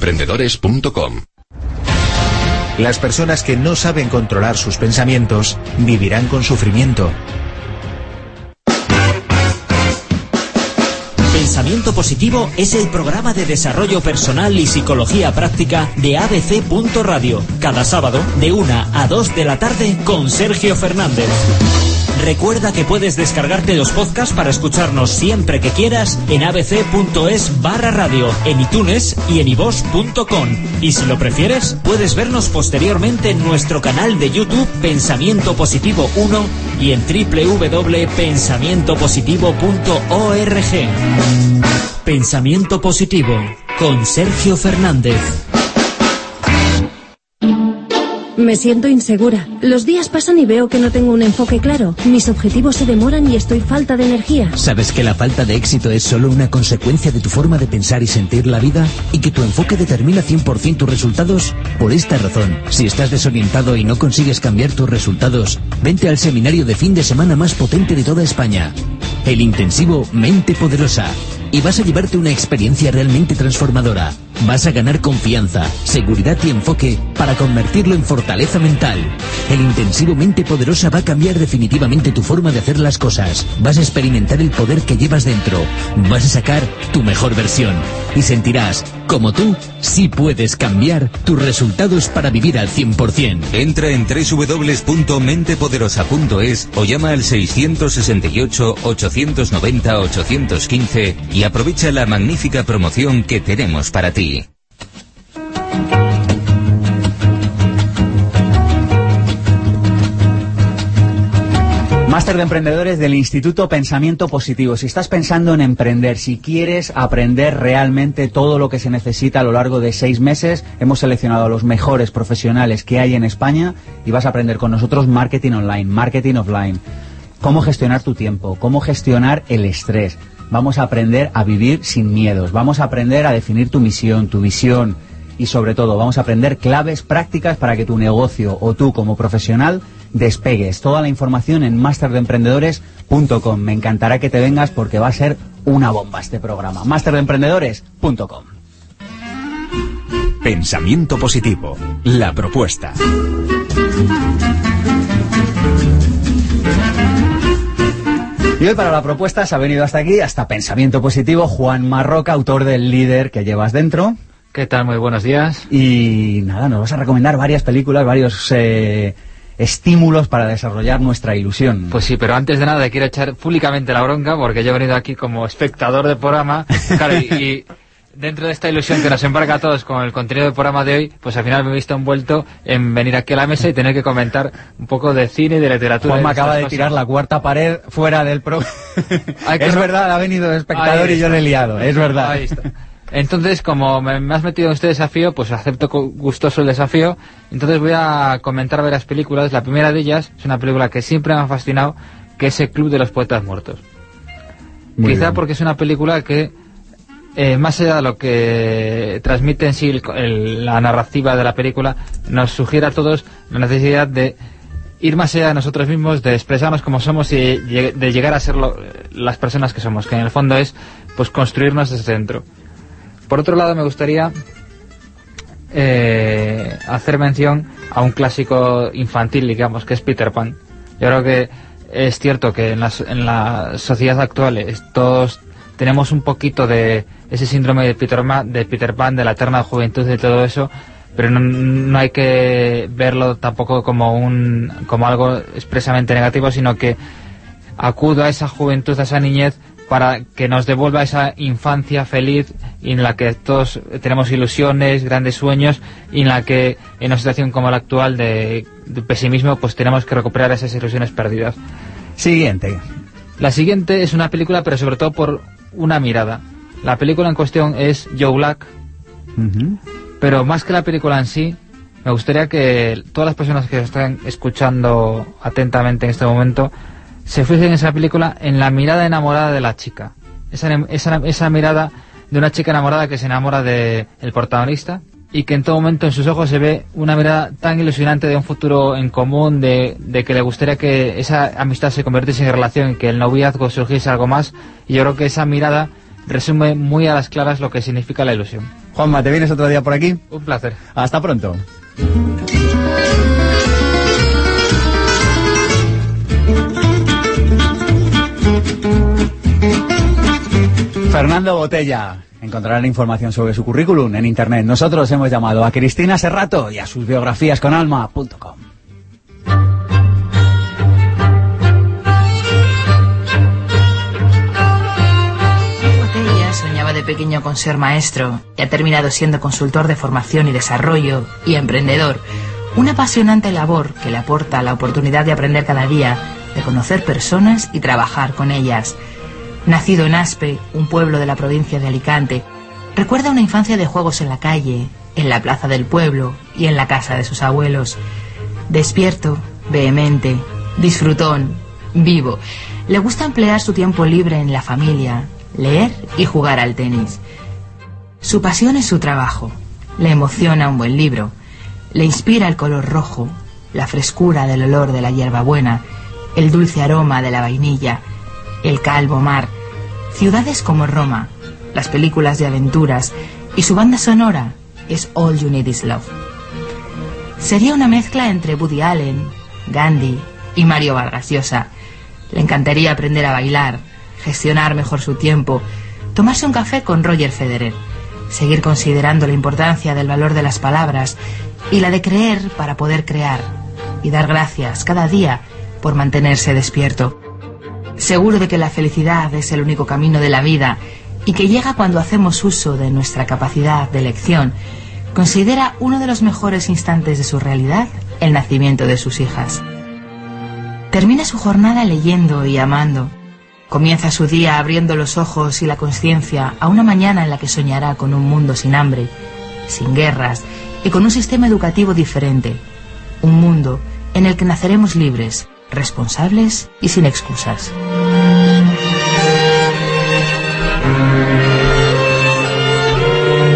emprendedores.com. Las personas que no saben controlar sus pensamientos vivirán con sufrimiento. Pensamiento Positivo es el programa de desarrollo personal y psicología práctica de ABC. Radio, cada sábado de 1 a 2 de la tarde con Sergio Fernández. Recuerda que puedes descargarte los podcasts para escucharnos siempre que quieras en abc.es barra radio, en iTunes y en ivos.com. Y si lo prefieres, puedes vernos posteriormente en nuestro canal de YouTube Pensamiento Positivo 1 y en www.pensamientopositivo.org. Pensamiento Positivo con Sergio Fernández. Me siento insegura. Los días pasan y veo que no tengo un enfoque claro. Mis objetivos se demoran y estoy falta de energía. ¿Sabes que la falta de éxito es solo una consecuencia de tu forma de pensar y sentir la vida? ¿Y que tu enfoque determina 100% tus resultados? Por esta razón, si estás desorientado y no consigues cambiar tus resultados, vente al seminario de fin de semana más potente de toda España. El intensivo Mente Poderosa y vas a llevarte una experiencia realmente transformadora. Vas a ganar confianza, seguridad y enfoque para convertirlo en fortaleza mental. El intensivo mente poderosa va a cambiar definitivamente tu forma de hacer las cosas. Vas a experimentar el poder que llevas dentro. Vas a sacar tu mejor versión. Y sentirás, como tú, sí puedes cambiar tus resultados para vivir al 100%. Entra en www.mentepoderosa.es o llama al 668-890-815 y aprovecha la magnífica promoción que tenemos para ti. Máster de Emprendedores del Instituto Pensamiento Positivo. Si estás pensando en emprender, si quieres aprender realmente todo lo que se necesita a lo largo de seis meses, hemos seleccionado a los mejores profesionales que hay en España y vas a aprender con nosotros marketing online, marketing offline, cómo gestionar tu tiempo, cómo gestionar el estrés. Vamos a aprender a vivir sin miedos, vamos a aprender a definir tu misión, tu visión y sobre todo vamos a aprender claves prácticas para que tu negocio o tú como profesional despegues. Toda la información en masterdeemprendedores.com. Me encantará que te vengas porque va a ser una bomba este programa. masterdeemprendedores.com. Pensamiento positivo. La propuesta. Y hoy para la propuesta se ha venido hasta aquí, hasta Pensamiento Positivo, Juan Marroca, autor del líder que llevas dentro. ¿Qué tal? Muy buenos días. Y nada, nos vas a recomendar varias películas, varios eh, estímulos para desarrollar nuestra ilusión. Pues sí, pero antes de nada quiero echar públicamente la bronca porque yo he venido aquí como espectador del programa claro, y, y, dentro de esta ilusión que nos embarca a todos con el contenido del programa de hoy, pues al final me he visto envuelto en venir aquí a la mesa y tener que comentar un poco de cine y de literatura. Juan me acaba de tirar la cuarta pared fuera del pro... es verdad, ha venido de espectador y yo le he liado, es verdad. Ahí está. Entonces, como me, me, has metido en este desafío, pues acepto gustoso el desafío. Entonces voy a comentar varias películas. La primera de ellas es una película que siempre me ha fascinado, que es El Club de los Poetas Muertos. Muy Quizá bien. porque es una película que, eh, más allá de lo que transmite en sí el- el- la narrativa de la película, nos sugiere a todos la necesidad de ir más allá de nosotros mismos, de expresarnos como somos y de de llegar a ser lo- las personas que somos, que en el fondo es pues construirnos desde dentro. Por otro lado, me gustaría eh, hacer mención a un clásico infantil, digamos, que es Peter Pan. Yo creo que es cierto que en la, en la sociedad actual todos tenemos un poquito de ese síndrome de Peter, de Peter Pan, de la eterna juventud y todo eso, pero no, no hay que verlo tampoco como, un, como algo expresamente negativo, sino que acudo a esa juventud, a esa niñez, para que nos devuelva esa infancia feliz en la que todos tenemos ilusiones, grandes sueños y en la que en una situación como la actual de, de pesimismo pues tenemos que recuperar esas ilusiones perdidas. Siguiente. La siguiente es una película pero sobre todo por una mirada. La película en cuestión es Joe Black, pero más que la película en sí, me gustaría que todas las personas que están escuchando atentamente en este momento se fijen en esa película en la mirada enamorada de la chica. Esa, esa, esa mirada de una chica enamorada que se enamora del el protagonista y que en todo momento en sus ojos se ve una mirada tan ilusionante de un futuro en común, de, de que le gustaría que esa amistad se convirtiese en relación, que el noviazgo surgiese algo más. Y yo creo que esa mirada resume muy a las claras lo que significa la ilusión. Juanma, ¿te vienes otro día por aquí? Un placer. Hasta pronto. Fernando Botella. Encontrarán información sobre su currículum en internet. Nosotros hemos llamado a Cristina Serrato y a sus biografías con alma.com. Botella soñaba de pequeño con ser maestro y ha terminado siendo consultor de formación y desarrollo y emprendedor. Una apasionante labor que le aporta la oportunidad de aprender cada día, de conocer personas y trabajar con ellas. Nacido en Aspe, un pueblo de la provincia de Alicante, recuerda una infancia de juegos en la calle, en la plaza del pueblo y en la casa de sus abuelos. Despierto, vehemente, disfrutón, vivo. Le gusta emplear su tiempo libre en la familia, leer y jugar al tenis. Su pasión es su trabajo. Le emociona un buen libro. Le inspira el color rojo, la frescura del olor de la hierbabuena, el dulce aroma de la vainilla, el calvo mar, ciudades como Roma, las películas de aventuras y su banda sonora es All You Need Is Love. Sería una mezcla entre Woody Allen, Gandhi y Mario Vargas Llosa. Le encantaría aprender a bailar, gestionar mejor su tiempo, tomarse un café con Roger Federer, seguir considerando la importancia del valor de las palabras y la de creer para poder crear, y dar gracias cada día por mantenerse despierto. Seguro de que la felicidad es el único camino de la vida y que llega cuando hacemos uso de nuestra capacidad de elección, considera uno de los mejores instantes de su realidad el nacimiento de sus hijas. Termina su jornada leyendo y amando. Comienza su día abriendo los ojos y la conciencia a una mañana en la que soñará con un mundo sin hambre, sin guerras y con un sistema educativo diferente. Un mundo en el que naceremos libres, responsables y sin excusas.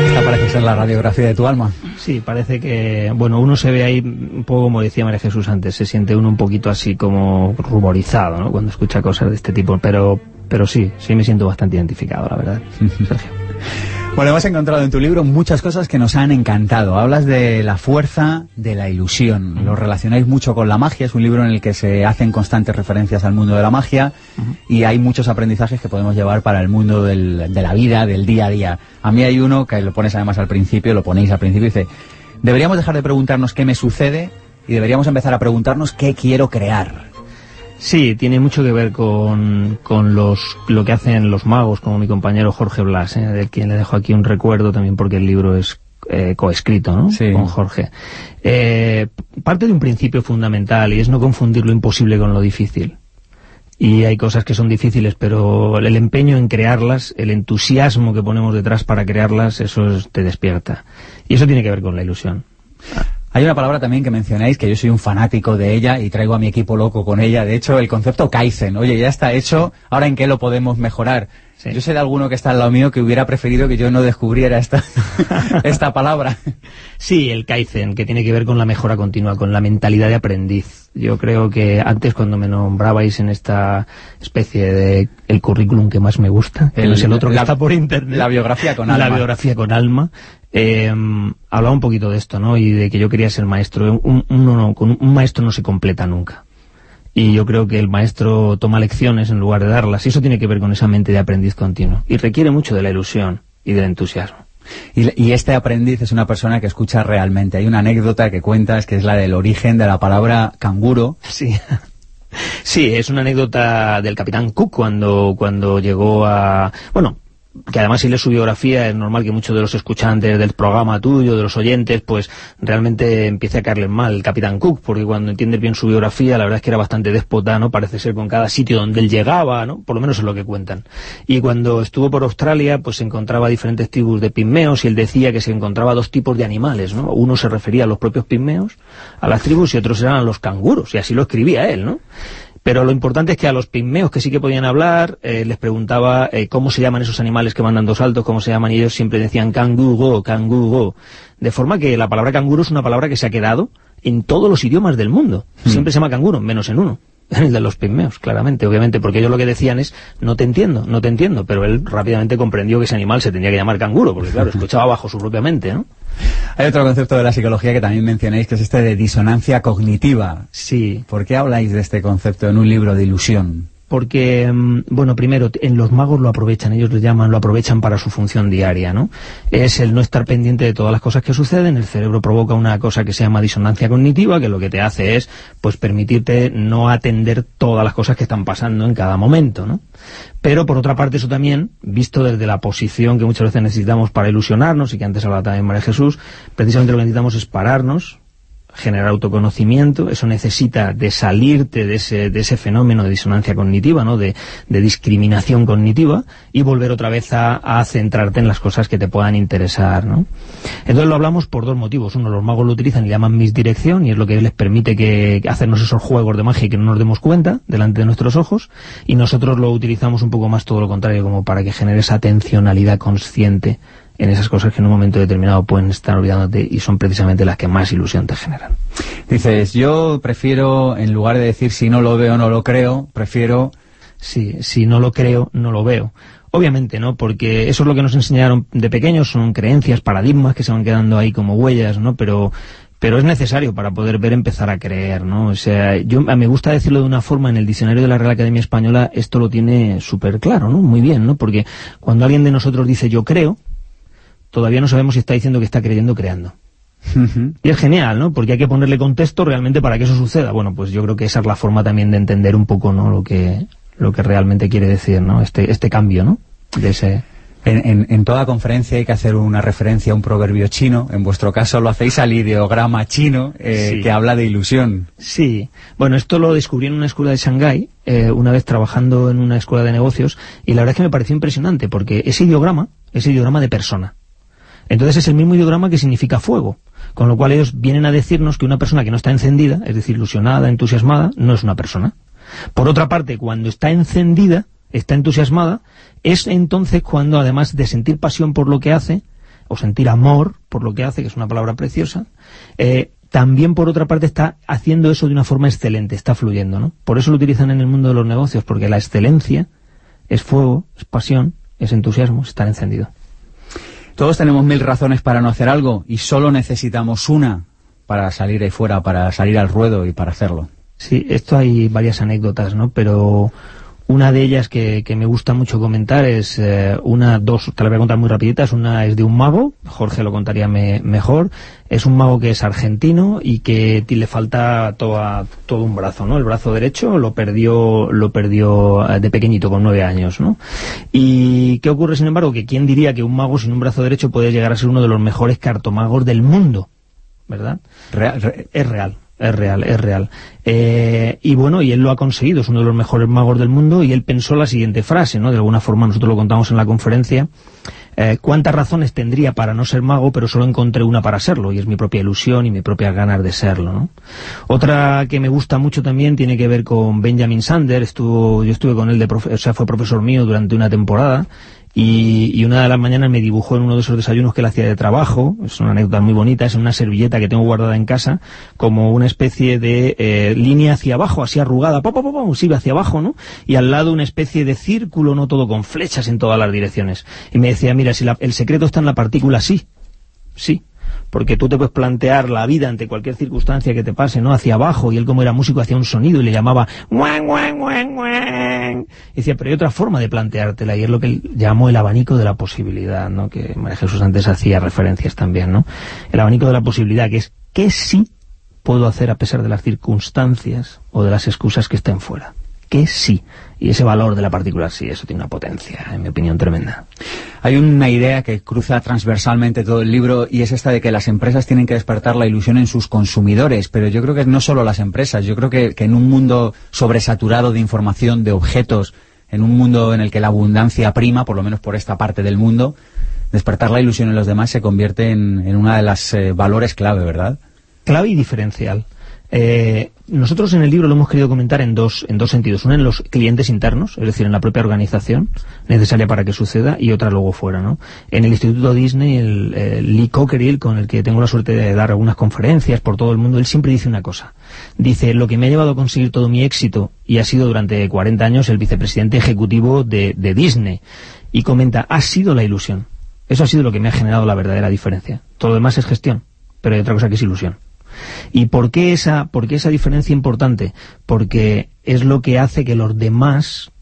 Esta parece ser la radiografía de tu alma. Sí, parece que, bueno, uno se ve ahí un poco como decía María Jesús antes, se siente uno un poquito así como ruborizado, ¿no? Cuando escucha cosas de este tipo, pero, pero sí, sí me siento bastante identificado, la verdad, Sergio. Bueno, hemos encontrado en tu libro muchas cosas que nos han encantado. Hablas de la fuerza de la ilusión. Lo relacionáis mucho con la magia. Es un libro en el que se hacen constantes referencias al mundo de la magia y hay muchos aprendizajes que podemos llevar para el mundo del- de la vida, del día a día. A mí hay uno que lo pones además al principio, lo ponéis al principio y dice, deberíamos dejar de preguntarnos qué me sucede y deberíamos empezar a preguntarnos qué quiero crear. Sí, tiene mucho que ver con, con los, lo que hacen los magos, como mi compañero Jorge Blas, ¿eh? de quien le dejo aquí un recuerdo también porque el libro es eh, coescrito ¿no? con Jorge. Eh, parte de un principio fundamental y es no confundir lo imposible con lo difícil. Y hay cosas que son difíciles, pero el empeño en crearlas, el entusiasmo que ponemos detrás para crearlas, eso es- te despierta. Y eso tiene que ver con la ilusión. Hay una palabra también que mencionáis, que yo soy un fanático de ella y traigo a mi equipo loco con ella. De hecho, el concepto Kaizen. Oye, ya está hecho, ¿ahora en qué lo podemos mejorar? Yo sé de alguno que está al lado mío que hubiera preferido que yo no descubriera esta, esta palabra. Sí, el Kaizen, que tiene que ver con la mejora continua, con la mentalidad de aprendiz. Yo creo que antes cuando me nombrabais en esta especie de el currículum que más me gusta, que El- no es el otro que la- está por internet. la biografía con La alma. biografía con alma. Eh, hablaba un poquito de esto, ¿no? Y de que yo quería ser maestro. Un, uno no- con un maestro no se completa nunca. Y yo creo que el maestro toma lecciones en lugar de darlas. Y eso tiene que ver con esa mente de aprendiz continuo. Y requiere mucho de la ilusión y del entusiasmo. Y, y este aprendiz es una persona que escucha realmente. Hay una anécdota que cuentas que es la del origen de la palabra canguro. Sí. Sí, es una anécdota del capitán Cook cuando, cuando llegó a... Bueno, que además si lees su biografía es normal que muchos de los escuchantes del programa tuyo, de los oyentes, pues realmente empiece a caerles mal el capitán Cook, porque cuando entiendes bien su biografía, la verdad es que era bastante déspota, ¿no? Parece ser con cada sitio donde él llegaba, ¿no? Por lo menos es lo que cuentan. Y cuando estuvo por Australia, pues se encontraba diferentes tribus de pigmeos y él decía que se encontraba dos tipos de animales, ¿no? Uno se refería a los propios pigmeos, a las tribus, y otros eran a los canguros, y así lo escribía él, ¿no? Pero lo importante es que a los pigmeos que sí que podían hablar, eh, les preguntaba eh, cómo se llaman esos animales que van dando saltos, cómo se llaman, y ellos siempre decían canguro, canguro. De forma que la palabra canguro es una palabra que se ha quedado en todos los idiomas del mundo. Siempre se llama canguro, menos en uno. El de los pigmeos, claramente, obviamente, porque ellos lo que decían es, no te entiendo, no te entiendo, pero él rápidamente comprendió que ese animal se tenía que llamar canguro, porque claro, escuchaba bajo su propia mente, ¿no? Hay otro concepto de la psicología que también mencionáis, que es este de disonancia cognitiva. Sí. ¿Por qué habláis de este concepto en un libro de ilusión? Porque, mm, bueno, primero, en los magos lo aprovechan, ellos lo llaman, lo aprovechan para su función diaria, ¿no? Es el no estar pendiente de todas las cosas que suceden, el cerebro provoca una cosa que se llama disonancia cognitiva, que lo que te hace es, pues, permitirte no atender todas las cosas que están pasando en cada momento, ¿no? Pero, por otra parte, eso también, visto desde la posición que muchas veces necesitamos para ilusionarnos, y que antes hablaba también María Jesús, precisamente lo que necesitamos es pararnos, generar autoconocimiento, eso necesita de salirte de ese, de ese fenómeno de disonancia cognitiva, ¿no? de, de discriminación cognitiva, y volver otra vez a, a, centrarte en las cosas que te puedan interesar. ¿no? Entonces lo hablamos por dos motivos. Uno, los magos lo utilizan y llaman misdirección, y es lo que les permite que, que hacernos esos juegos de magia y que no nos demos cuenta delante de nuestros ojos, y nosotros lo utilizamos un poco más todo lo contrario, como para que genere esa atencionalidad consciente en esas cosas que en un momento determinado pueden estar olvidándote y son precisamente las que más ilusión te generan. Dices, yo prefiero, en lugar de decir si no lo veo no lo creo, prefiero... Sí, si no lo creo, no lo veo. Obviamente, ¿no? Porque eso es lo que nos enseñaron de pequeños, son creencias, paradigmas que se van quedando ahí como huellas, ¿no? Pero pero es necesario para poder ver empezar a creer, ¿no? O sea, yo me gusta decirlo de una forma, en el diccionario de la Real Academia Española esto lo tiene súper claro, ¿no? Muy bien, ¿no? Porque cuando alguien de nosotros dice yo creo, todavía no sabemos si está diciendo que está creyendo creando. Y es genial, ¿no? Porque hay que ponerle contexto realmente para que eso suceda. Bueno, pues yo creo que esa es la forma también de entender un poco, ¿no? Lo que, lo que realmente quiere decir, ¿no? Este, este cambio, ¿no? De ese... En, en, en, toda conferencia hay que hacer una referencia a un proverbio chino. En vuestro caso lo hacéis al ideograma chino eh, sí. que habla de ilusión. Sí. Bueno, esto lo descubrí en una escuela de Shanghái, eh, una vez trabajando en una escuela de negocios, y la verdad es que me pareció impresionante, porque ese ideograma es ideograma de persona. Entonces es el mismo ideograma que significa fuego. Con lo cual ellos vienen a decirnos que una persona que no está encendida, es decir, ilusionada, entusiasmada, no es una persona. Por otra parte, cuando está encendida, está entusiasmada, es entonces cuando, además de sentir pasión por lo que hace, o sentir amor por lo que hace, que es una palabra preciosa, eh, también por otra parte está haciendo eso de una forma excelente, está fluyendo, ¿no? Por eso lo utilizan en el mundo de los negocios, porque la excelencia es fuego, es pasión, es entusiasmo, es estar encendido. Todos tenemos mil razones para no hacer algo y solo necesitamos una para salir ahí fuera, para salir al ruedo y para hacerlo. Sí, esto hay varias anécdotas, ¿no? Pero una de ellas que, que me gusta mucho comentar es eh, una, dos, te la voy a contar muy rapiditas. Una es de un mago, Jorge lo contaría me, mejor. Es un mago que es argentino y que le falta toda, todo un brazo, ¿no? El brazo derecho lo perdió, lo perdió de pequeñito, con nueve años, ¿no? Y ¿qué ocurre, sin embargo? Que quién diría que un mago sin un brazo derecho puede llegar a ser uno de los mejores cartomagos del mundo, ¿verdad? Real, re es real. Es real, es real. Eh, y bueno, y él lo ha conseguido, es uno de los mejores magos del mundo, y él pensó la siguiente frase, ¿no? De alguna forma nosotros lo contamos en la conferencia. Eh, ¿Cuántas razones tendría para no ser mago, pero solo encontré una para serlo? Y es mi propia ilusión y mi propia ganas de serlo, ¿no? Otra que me gusta mucho también tiene que ver con Benjamin Sander, estuvo, yo estuve con él, de profe o sea, fue profesor mío durante una temporada, y, y, una de las mañanas me dibujó en uno de esos desayunos que él hacía de trabajo, es una anécdota muy bonita, es una servilleta que tengo guardada en casa, como una especie de eh, línea hacia abajo, así arrugada, pa, pa, pa, sí, hacia abajo, ¿no? Y al lado una especie de círculo, no todo con flechas en todas las direcciones. Y me decía, mira, si la, el secreto está en la partícula sí, sí, porque tú te puedes plantear la vida ante cualquier circunstancia que te pase, ¿no? Hacia abajo, y él como era músico hacía un sonido y le llamaba ¡Wan, wan, wan, wan! Y decía, pero hay otra forma de planteártela, y es lo que llamó el abanico de la posibilidad, ¿no? Que María Jesús antes hacía referencias también, ¿no? El abanico de la posibilidad, que es ¿qué sí puedo hacer a pesar de las circunstancias o de las excusas que estén fuera? ¿Qué sí? Y ese valor de la particular sí, eso tiene una potencia, en mi opinión, tremenda. Hay una idea que cruza transversalmente todo el libro y es esta de que las empresas tienen que despertar la ilusión en sus consumidores, pero yo creo que no solo las empresas, yo creo que, que en un mundo sobresaturado de información, de objetos, en un mundo en el que la abundancia prima, por lo menos por esta parte del mundo, despertar la ilusión en los demás se convierte en, en una de las eh, valores clave, ¿verdad? Clave y diferencial. Eh, nosotros en el libro lo hemos querido comentar en dos, en dos sentidos. Una en los clientes internos, es decir, en la propia organización necesaria para que suceda, y otra luego fuera, ¿no? En el Instituto Disney, el, Lee Cockerill, con el que tengo la suerte de dar algunas conferencias por todo el mundo, él siempre dice una cosa. Dice, lo que me ha llevado a conseguir todo mi éxito, y ha sido durante 40 años el vicepresidente ejecutivo de, de Disney, y comenta, ha sido la ilusión. Eso ha sido lo que me ha generado la verdadera diferencia. Todo lo demás es gestión, pero hay otra cosa que es ilusión. ¿Y por qué esa, por qué esa diferencia importante? Porque es lo que hace que los demás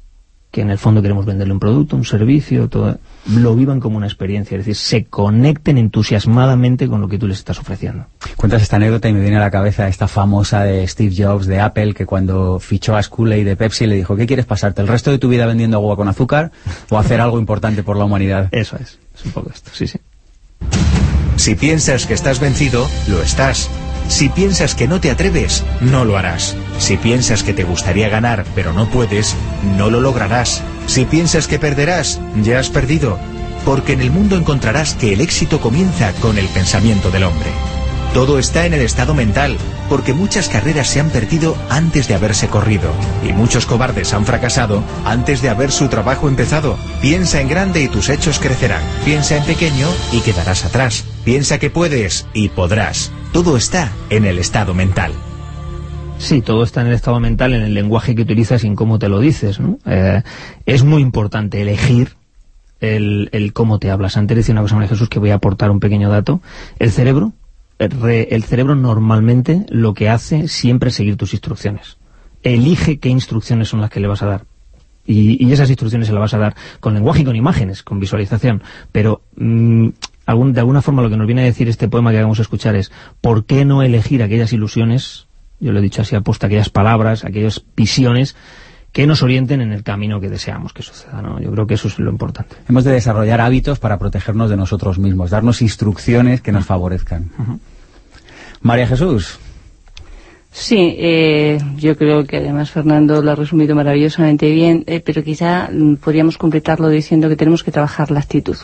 que en el fondo queremos venderle un producto, un servicio, todo, lo vivan como una experiencia, es decir, se conecten entusiasmadamente con lo que tú les estás ofreciendo. Cuentas esta anécdota y me viene a la cabeza esta famosa de Steve Jobs de Apple, que cuando fichó a Scully de Pepsi le dijo, ¿qué quieres pasarte? ¿El resto de tu vida vendiendo agua con azúcar o hacer algo importante por la humanidad? Eso es, es un poco esto, sí, sí. Si piensas que estás vencido, lo estás. Si piensas que no te atreves, no lo harás. Si piensas que te gustaría ganar, pero no puedes, no lo lograrás. Si piensas que perderás, ya has perdido. Porque en el mundo encontrarás que el éxito comienza con el pensamiento del hombre. Todo está en el estado mental, porque muchas carreras se han perdido antes de haberse corrido, y muchos cobardes han fracasado antes de haber su trabajo empezado. Piensa en grande y tus hechos crecerán. Piensa en pequeño y quedarás atrás. Piensa que puedes y podrás. Todo está en el estado mental. Sí, todo está en el estado mental, en el lenguaje que utilizas y en cómo te lo dices. ¿no? Eh, es muy importante elegir el, el, cómo te hablas. Antes decía una cosa, María Jesús, que voy a aportar un pequeño dato. El cerebro el cerebro normalmente lo que hace siempre es seguir tus instrucciones. Elige qué instrucciones son las que le vas a dar. Y, esas instrucciones se las vas a dar con lenguaje y con imágenes, con visualización. Pero mm, algún, de alguna forma lo que nos viene a decir este poema que vamos a escuchar es ¿por qué no elegir aquellas ilusiones, yo lo he dicho así aposta, aquellas palabras, aquellas visiones que nos orienten en el camino que deseamos que suceda, ¿no? Yo creo que eso es lo importante. Hemos de desarrollar hábitos para protegernos de nosotros mismos, darnos instrucciones que nos favorezcan. María Jesús. Sí, eh, yo creo que además Fernando lo ha resumido maravillosamente bien, eh, pero quizá mm, podríamos completarlo diciendo que tenemos que trabajar la actitud.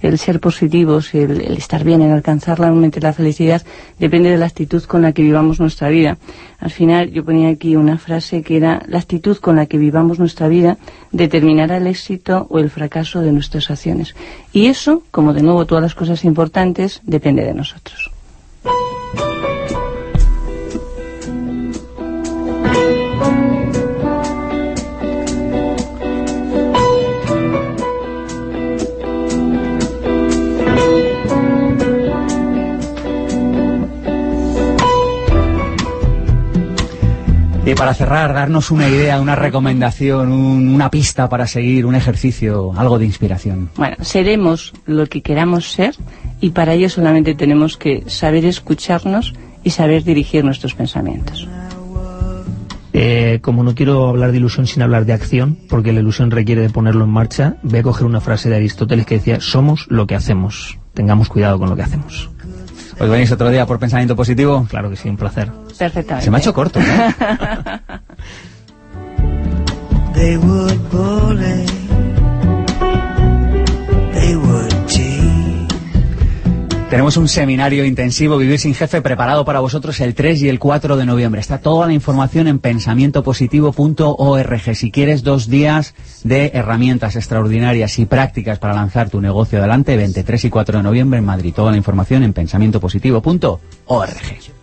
El ser positivos, el, el, estar bien, el alcanzar realmente la felicidad, depende de la actitud con la que vivamos nuestra vida. Al final yo ponía aquí una frase que era la actitud con la que vivamos nuestra vida determinará el éxito o el fracaso de nuestras acciones. Y eso, como de nuevo todas las cosas importantes, depende de nosotros. Y para cerrar, darnos una idea, una recomendación, un, una pista para seguir, un ejercicio, algo de inspiración. Bueno, seremos lo que queramos ser y para ello solamente tenemos que saber escucharnos y saber dirigir nuestros pensamientos. Eh, como no quiero hablar de ilusión sin hablar de acción, porque la ilusión requiere de ponerlo en marcha, voy a coger una frase de Aristóteles que decía, somos lo que hacemos, tengamos cuidado con lo que hacemos. ¿Os venís otro día por pensamiento positivo? Claro que sí, un placer. Perfectamente. Se me ha hecho corto, ¿no? They would bully. They would tenemos un seminario intensivo Vivir sin Jefe preparado para vosotros el 3 y el 4 de noviembre. Está toda la información en pensamientopositivo.org. Si quieres dos días de herramientas extraordinarias y prácticas para lanzar tu negocio adelante, 23 y 4 de noviembre en Madrid. Toda la información en pensamientopositivo.org.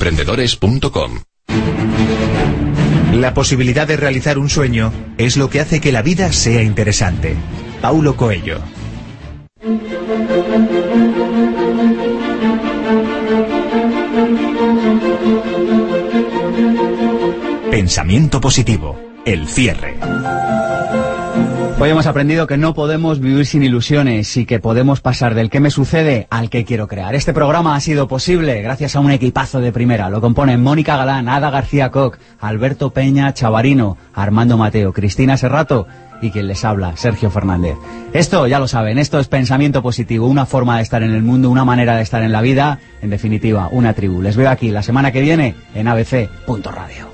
emprendedores.com. La posibilidad de realizar un sueño es lo que hace que la vida sea interesante. Paulo Coelho. Pensamiento positivo. El cierre. Hoy hemos aprendido que no podemos vivir sin ilusiones y que podemos pasar del que me sucede al que quiero crear. Este programa ha sido posible gracias a un equipazo de primera. Lo componen Mónica Galán, Ada García Koch, Alberto Peña Chavarino, Armando Mateo, Cristina Serrato y quien les habla, Sergio Fernández. Esto, ya lo saben, esto es pensamiento positivo, una forma de estar en el mundo, una manera de estar en la vida, en definitiva, una tribu. Les veo aquí la semana que viene en abc.radio.